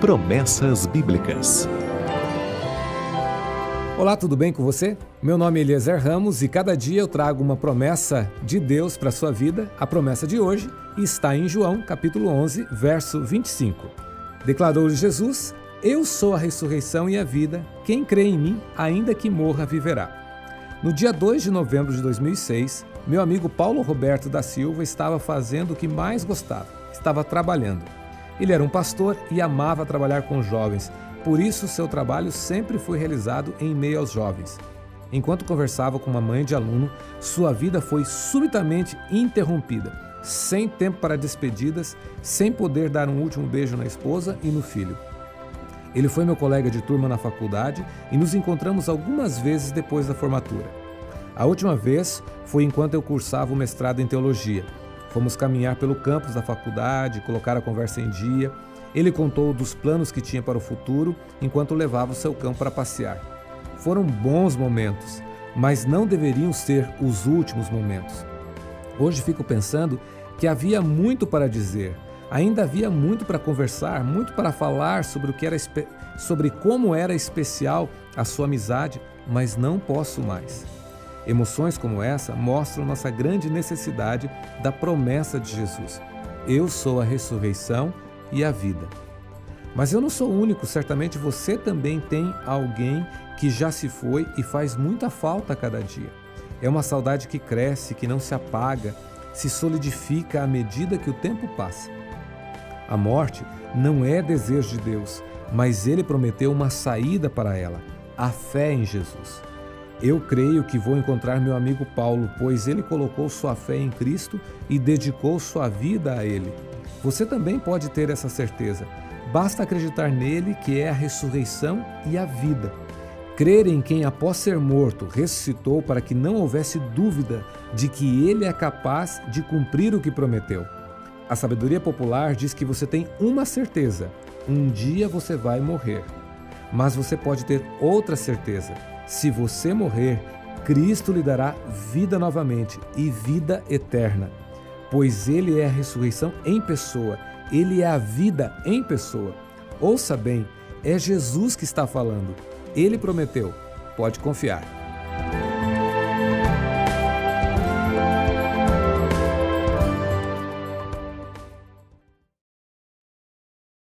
Promessas Bíblicas. Olá, tudo bem com você? Meu nome é Eliezer Ramos e cada dia eu trago uma promessa de Deus para sua vida. A promessa de hoje está em João, capítulo 11, verso 25. Declarou Jesus: Eu sou a ressurreição e a vida. Quem crê em mim, ainda que morra, viverá. No dia 2 de novembro de 2006, meu amigo Paulo Roberto da Silva estava fazendo o que mais gostava, estava trabalhando. Ele era um pastor e amava trabalhar com jovens, por isso seu trabalho sempre foi realizado em meio aos jovens. Enquanto conversava com uma mãe de aluno, sua vida foi subitamente interrompida, sem tempo para despedidas, sem poder dar um último beijo na esposa e no filho. Ele foi meu colega de turma na faculdade e nos encontramos algumas vezes depois da formatura. A última vez foi enquanto eu cursava o mestrado em teologia. Fomos caminhar pelo campus da faculdade, colocar a conversa em dia. Ele contou dos planos que tinha para o futuro enquanto levava o seu cão para passear. Foram bons momentos, mas não deveriam ser os últimos momentos. Hoje fico pensando que havia muito para dizer, Ainda havia muito para conversar, muito para falar sobre o que era sobre como era especial a sua amizade, mas não posso mais. Emoções como essa mostram nossa grande necessidade da promessa de Jesus. Eu sou a ressurreição e a vida. Mas eu não sou o único, certamente você também tem alguém que já se foi e faz muita falta a cada dia. É uma saudade que cresce, que não se apaga, se solidifica à medida que o tempo passa. A morte não é desejo de Deus, mas ele prometeu uma saída para ela: a fé em Jesus. Eu creio que vou encontrar meu amigo Paulo, pois ele colocou sua fé em Cristo e dedicou sua vida a ele. Você também pode ter essa certeza. Basta acreditar nele, que é a ressurreição e a vida. Crer em quem, após ser morto, ressuscitou para que não houvesse dúvida de que ele é capaz de cumprir o que prometeu. A sabedoria popular diz que você tem uma certeza: um dia você vai morrer. Mas você pode ter outra certeza: se você morrer, Cristo lhe dará vida novamente e vida eterna. Pois Ele é a ressurreição em pessoa, Ele é a vida em pessoa. Ouça bem, é Jesus que está falando. Ele prometeu, pode confiar.